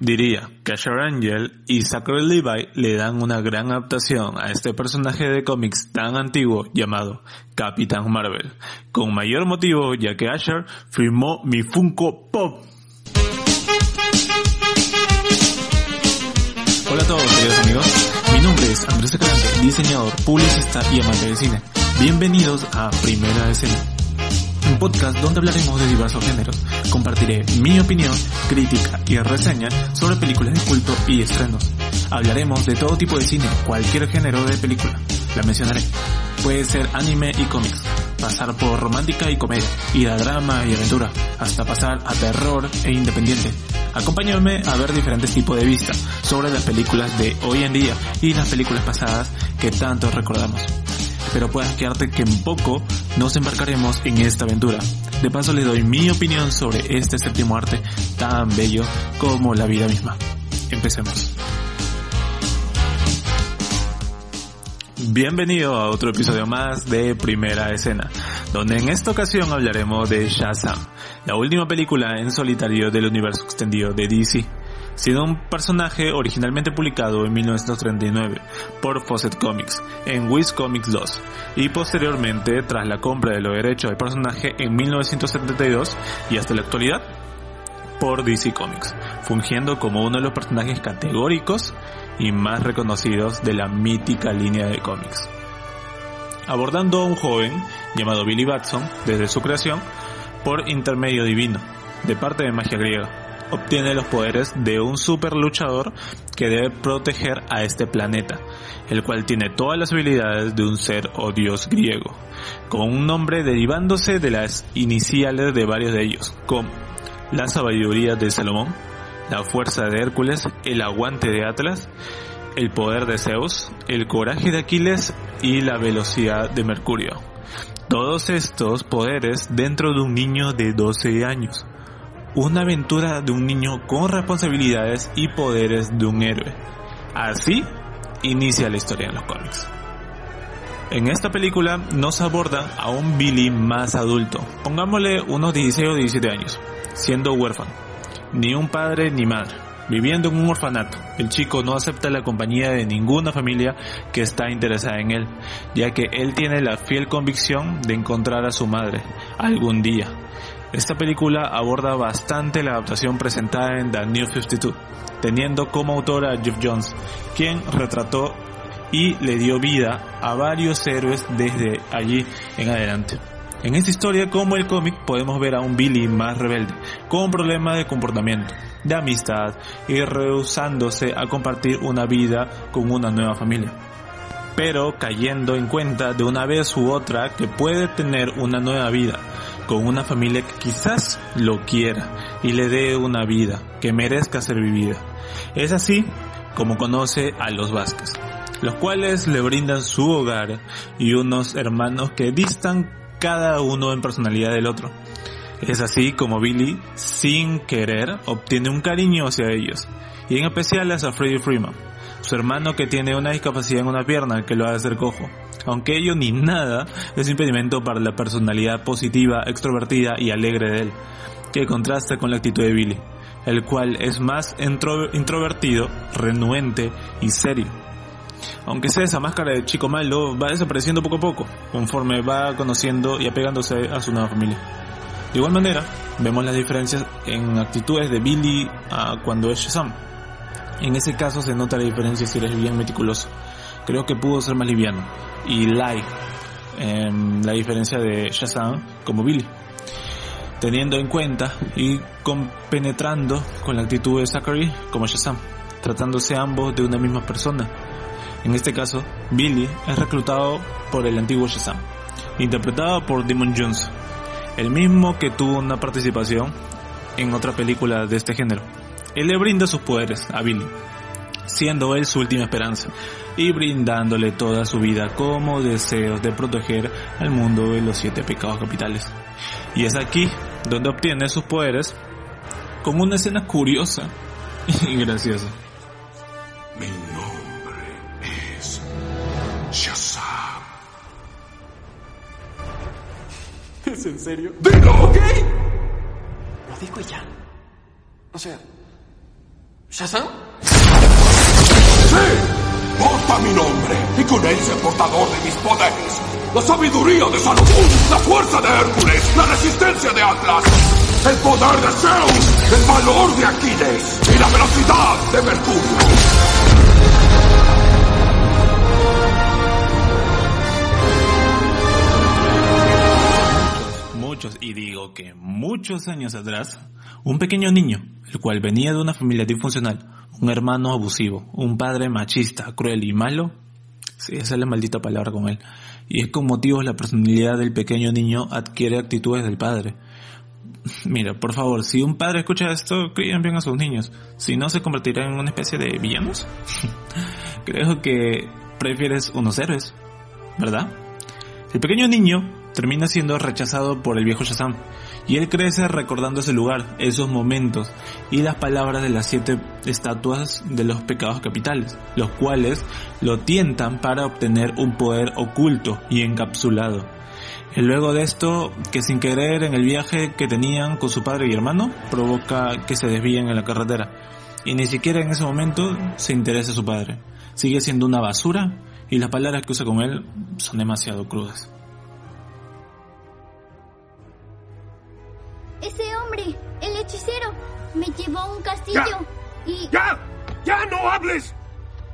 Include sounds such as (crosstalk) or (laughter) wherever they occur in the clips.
Diría que Asher Angel y Zachary Levi le dan una gran adaptación a este personaje de cómics tan antiguo llamado Capitán Marvel, con mayor motivo ya que Asher firmó mi Funko Pop. Hola a todos queridos amigos, mi nombre es Andrés Escalante, diseñador, publicista y amante de cine. Bienvenidos a Primera Escena un podcast donde hablaremos de diversos géneros. Compartiré mi opinión, crítica y reseña sobre películas de culto y estrenos. Hablaremos de todo tipo de cine, cualquier género de película. La mencionaré. Puede ser anime y cómics, pasar por romántica y comedia, ir a drama y aventura, hasta pasar a terror e independiente. Acompáñame a ver diferentes tipos de vista sobre las películas de hoy en día y las películas pasadas que tanto recordamos pero puedes quedarte que en poco nos embarcaremos en esta aventura. De paso les doy mi opinión sobre este séptimo arte tan bello como la vida misma. Empecemos. Bienvenido a otro episodio más de Primera Escena, donde en esta ocasión hablaremos de Shazam, la última película en solitario del universo extendido de DC siendo un personaje originalmente publicado en 1939 por Fawcett Comics en Wiz Comics 2 y posteriormente tras la compra de los derechos del personaje en 1972 y hasta la actualidad por DC Comics, fungiendo como uno de los personajes categóricos y más reconocidos de la mítica línea de cómics. Abordando a un joven llamado Billy Batson desde su creación por intermedio divino, de parte de magia griega, obtiene los poderes de un super luchador que debe proteger a este planeta, el cual tiene todas las habilidades de un ser o dios griego, con un nombre derivándose de las iniciales de varios de ellos, como la sabiduría de Salomón, la fuerza de Hércules, el aguante de Atlas, el poder de Zeus, el coraje de Aquiles y la velocidad de Mercurio. Todos estos poderes dentro de un niño de 12 años una aventura de un niño con responsabilidades y poderes de un héroe. Así inicia la historia en los cómics. En esta película nos aborda a un Billy más adulto, pongámosle unos 16 o 17 años, siendo huérfano, ni un padre ni madre, viviendo en un orfanato. El chico no acepta la compañía de ninguna familia que está interesada en él, ya que él tiene la fiel convicción de encontrar a su madre algún día esta película aborda bastante la adaptación presentada en The New 52, teniendo como autora a Jeff Jones, quien retrató y le dio vida a varios héroes desde allí en adelante. En esta historia, como el cómic, podemos ver a un Billy más rebelde, con problemas de comportamiento, de amistad y rehusándose a compartir una vida con una nueva familia. Pero cayendo en cuenta de una vez u otra que puede tener una nueva vida, con una familia que quizás lo quiera y le dé una vida que merezca ser vivida. Es así como conoce a los Vázquez, los cuales le brindan su hogar y unos hermanos que distan cada uno en personalidad del otro. Es así como Billy, sin querer, obtiene un cariño hacia ellos, y en especial hacia Freddie Freeman, su hermano que tiene una discapacidad en una pierna que lo hace ser cojo aunque ello ni nada es impedimento para la personalidad positiva, extrovertida y alegre de él, que contrasta con la actitud de Billy, el cual es más introvertido, renuente y serio. Aunque sea esa máscara de chico malo, va desapareciendo poco a poco, conforme va conociendo y apegándose a su nueva familia. De igual manera, vemos las diferencias en actitudes de Billy a cuando es Shazam. En ese caso se nota la diferencia si eres bien meticuloso. Creo que pudo ser más liviano, y Live, la diferencia de Shazam como Billy. Teniendo en cuenta y compenetrando con la actitud de Zachary como Shazam, tratándose ambos de una misma persona. En este caso, Billy es reclutado por el antiguo Shazam, interpretado por Demon Jones, el mismo que tuvo una participación en otra película de este género, él le brinda sus poderes a Billy, siendo él su última esperanza y brindándole toda su vida como deseos de proteger al mundo de los siete pecados capitales. Y es aquí donde obtiene sus poderes con una escena curiosa (laughs) y graciosa. Mi nombre es Shazam. ¿Es en serio? ¡Dilo! ¿Qué? Lo digo ya. O sea... ¿Shazam? ¡Sí! Porta mi nombre y con él ser portador de mis poderes. La sabiduría de Salomón, la fuerza de Hércules, la resistencia de Atlas, el poder de Zeus, el valor de Aquiles y la velocidad de Mercurio. Que muchos años atrás, un pequeño niño, el cual venía de una familia disfuncional, un hermano abusivo, un padre machista, cruel y malo, sí, esa es la maldita palabra con él, y es con motivos la personalidad del pequeño niño adquiere actitudes del padre. Mira, por favor, si un padre escucha esto, crían bien a sus niños, si no se convertirán en una especie de villanos. (laughs) Creo que prefieres unos héroes, ¿verdad? El pequeño niño termina siendo rechazado por el viejo Shazam y él crece recordando ese lugar, esos momentos y las palabras de las siete estatuas de los pecados capitales, los cuales lo tientan para obtener un poder oculto y encapsulado. Y luego de esto, que sin querer en el viaje que tenían con su padre y hermano, provoca que se desvíen en la carretera. Y ni siquiera en ese momento se interesa su padre. Sigue siendo una basura y las palabras que usa con él son demasiado crudas. Ese hombre, el hechicero, me llevó a un castillo y... ¡Ya! ¡Ya no hables!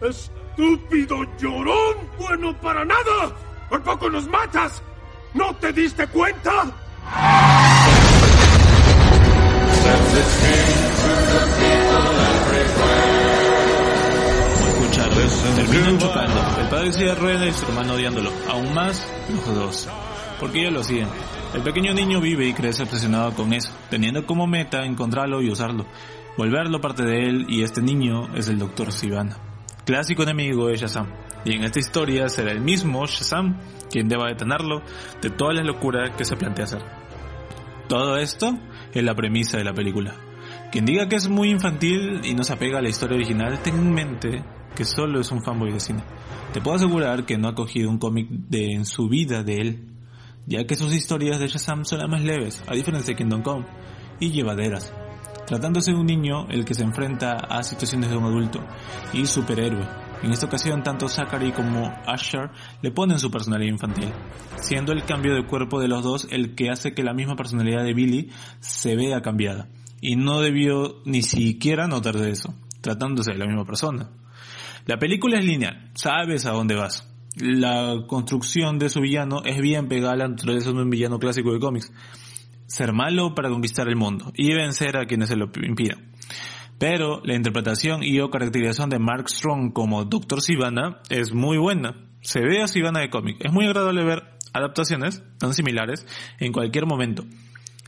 ¡Estúpido llorón! ¡Bueno para nada! ¡Por poco nos matas! ¿No te diste cuenta? escuchar. Terminan chocando. El padre se rueda y su hermano odiándolo. Aún más, los dos. Porque ellos lo siguen. El pequeño niño vive y crece obsesionado con eso, teniendo como meta encontrarlo y usarlo. Volverlo parte de él y este niño es el Dr. Sivana. Clásico enemigo de Shazam. Y en esta historia será el mismo Shazam quien deba detenerlo de todas las locuras que se plantea hacer. Todo esto es la premisa de la película. Quien diga que es muy infantil y no se apega a la historia original, ten en mente que solo es un fanboy de cine. Te puedo asegurar que no ha cogido un cómic de en su vida de él, ya que sus historias de Shazam son las más leves, a diferencia de Kingdom Come, y llevaderas, tratándose de un niño el que se enfrenta a situaciones de un adulto y superhéroe. En esta ocasión, tanto Zachary como Asher le ponen su personalidad infantil, siendo el cambio de cuerpo de los dos el que hace que la misma personalidad de Billy se vea cambiada, y no debió ni siquiera notar de eso, tratándose de la misma persona. La película es lineal, sabes a dónde vas. La construcción de su villano es bien pegada a la de un villano clásico de cómics. Ser malo para conquistar el mundo y vencer a quienes se lo impidan. Pero la interpretación y o caracterización de Mark Strong como Dr. Sivana es muy buena. Se ve a Sivana de cómic. Es muy agradable ver adaptaciones tan similares en cualquier momento.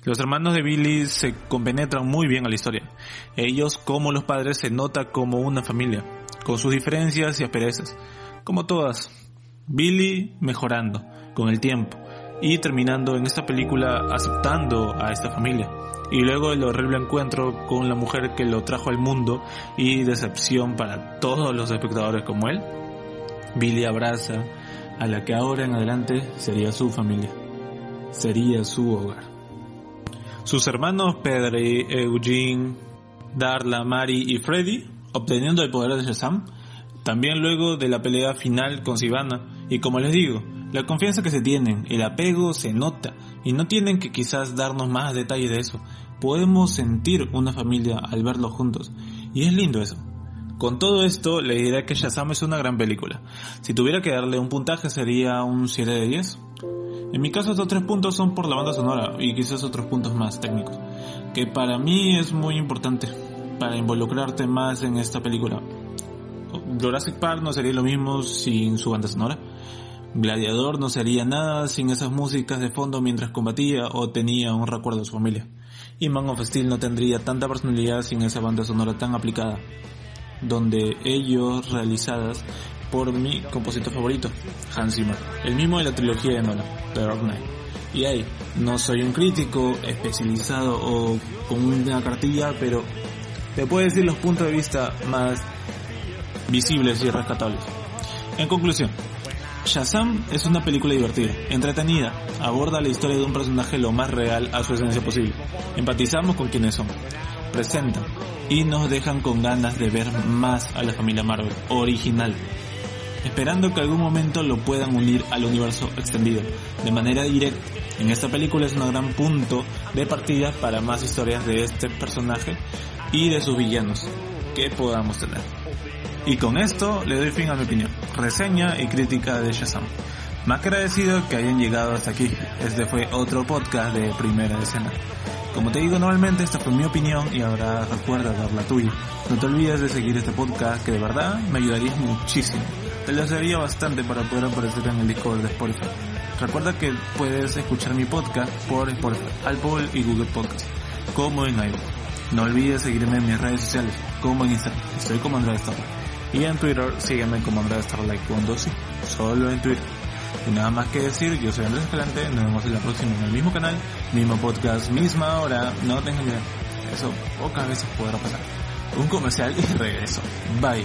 Los hermanos de Billy se compenetran muy bien a la historia. Ellos, como los padres, se nota como una familia, con sus diferencias y asperezas, como todas. Billy mejorando con el tiempo y terminando en esta película aceptando a esta familia. Y luego el horrible encuentro con la mujer que lo trajo al mundo y decepción para todos los espectadores como él. Billy abraza a la que ahora en adelante sería su familia, sería su hogar. Sus hermanos Pedro, Eugene, Darla, Mari y Freddy, obteniendo el poder de Shazam, también luego de la pelea final con Sivana, y como les digo, la confianza que se tienen, el apego se nota, y no tienen que quizás darnos más detalles de eso. Podemos sentir una familia al verlos juntos, y es lindo eso. Con todo esto, le diré que Shazam es una gran película. Si tuviera que darle un puntaje sería un 7 de 10. En mi caso estos tres puntos son por la banda sonora y quizás otros puntos más técnicos, que para mí es muy importante para involucrarte más en esta película. Jurassic Park no sería lo mismo sin su banda sonora. Gladiador no sería nada sin esas músicas de fondo mientras combatía o tenía un recuerdo de su familia. y Man of Steel no tendría tanta personalidad sin esa banda sonora tan aplicada, donde ellos realizadas por mi compositor favorito, Hans Zimmer, el mismo de la trilogía de Nolan, The Dark Knight. Y ahí, no soy un crítico especializado o con una cartilla, pero te puedo decir los puntos de vista más visibles y rescatables. En conclusión, Shazam es una película divertida, entretenida, aborda la historia de un personaje lo más real a su esencia posible. Empatizamos con quienes son, presentan y nos dejan con ganas de ver más a la familia Marvel original, esperando que algún momento lo puedan unir al universo extendido de manera directa. En esta película es un gran punto de partida para más historias de este personaje y de sus villanos que podamos tener. Y con esto le doy fin a mi opinión, reseña y crítica de Shazam. Más agradecido que hayan llegado hasta aquí. Este fue otro podcast de primera escena. Como te digo normalmente, esta fue mi opinión y ahora recuerda dar tuya. No te olvides de seguir este podcast que de verdad me ayudaría muchísimo. Te lo serviría bastante para poder aparecer en el Discord de Spotify. Recuerda que puedes escuchar mi podcast por Spotify, Apple y Google Podcast, como en iVoox. No olvides seguirme en mis redes sociales, como en Instagram, estoy como Andrés Starlight. Y en Twitter, sígueme como Andrés Starlight con dos solo en Twitter. Y nada más que decir, yo soy Andrés Escalante, nos vemos en la próxima en el mismo canal, mismo podcast, misma hora, no tengan idea. Eso pocas veces podrá pasar. Un comercial y regreso. Bye.